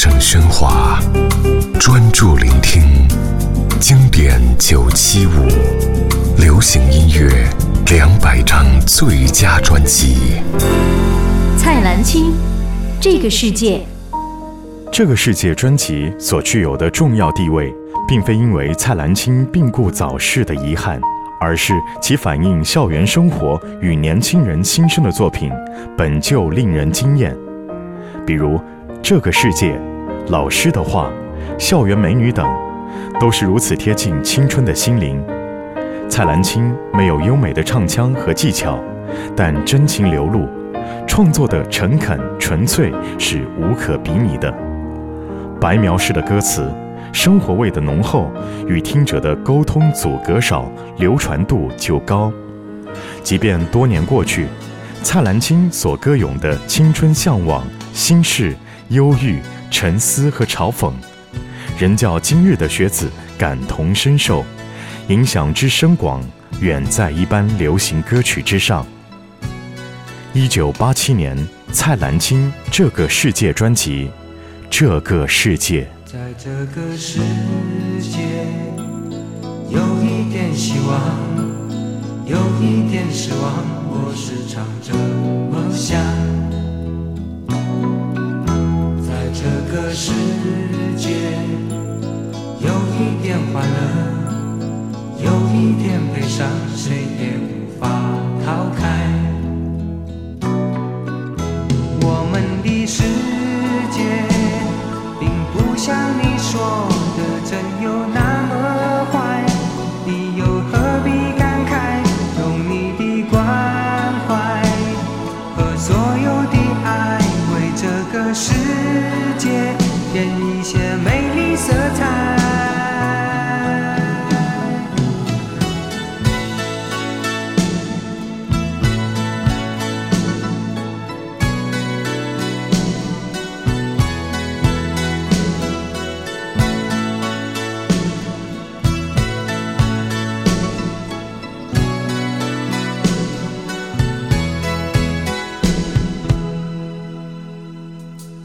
声喧哗，专注聆听经典九七五，流行音乐两百张最佳专辑。蔡澜清，《这个世界》。这个世界专辑所具有的重要地位，并非因为蔡澜清病故早逝的遗憾，而是其反映校园生活与年轻人心声的作品本就令人惊艳。比如。这个世界，老师的话，校园美女等，都是如此贴近青春的心灵。蔡澜清没有优美的唱腔和技巧，但真情流露，创作的诚恳纯粹是无可比拟的。白描式的歌词，生活味的浓厚，与听者的沟通阻隔少，流传度就高。即便多年过去，蔡澜清所歌咏的青春向往、心事。忧郁、沉思和嘲讽，仍叫今日的学子感同身受，影响之深广，远在一般流行歌曲之上。一九八七年，蔡澜清《这个世界》专辑，《这个世界》。在这个世界，有一点希望，有一点失望，我时常这么想。这个世界有一点欢乐，有一点悲伤，谁也无法逃开。我们的世界并不像你说的真有那么坏，添一些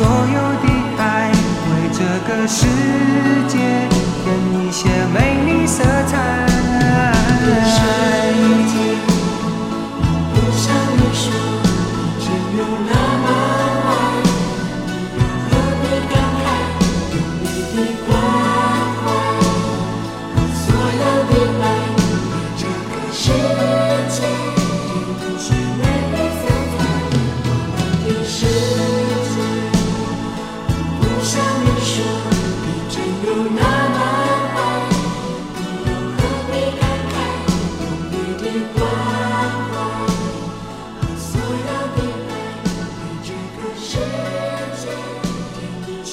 所有的爱，为这个世界添一些美丽色彩。世界，对不起那男孩，你又何必感慨风雨的关怀？把所有平安，对这个世界，天地是。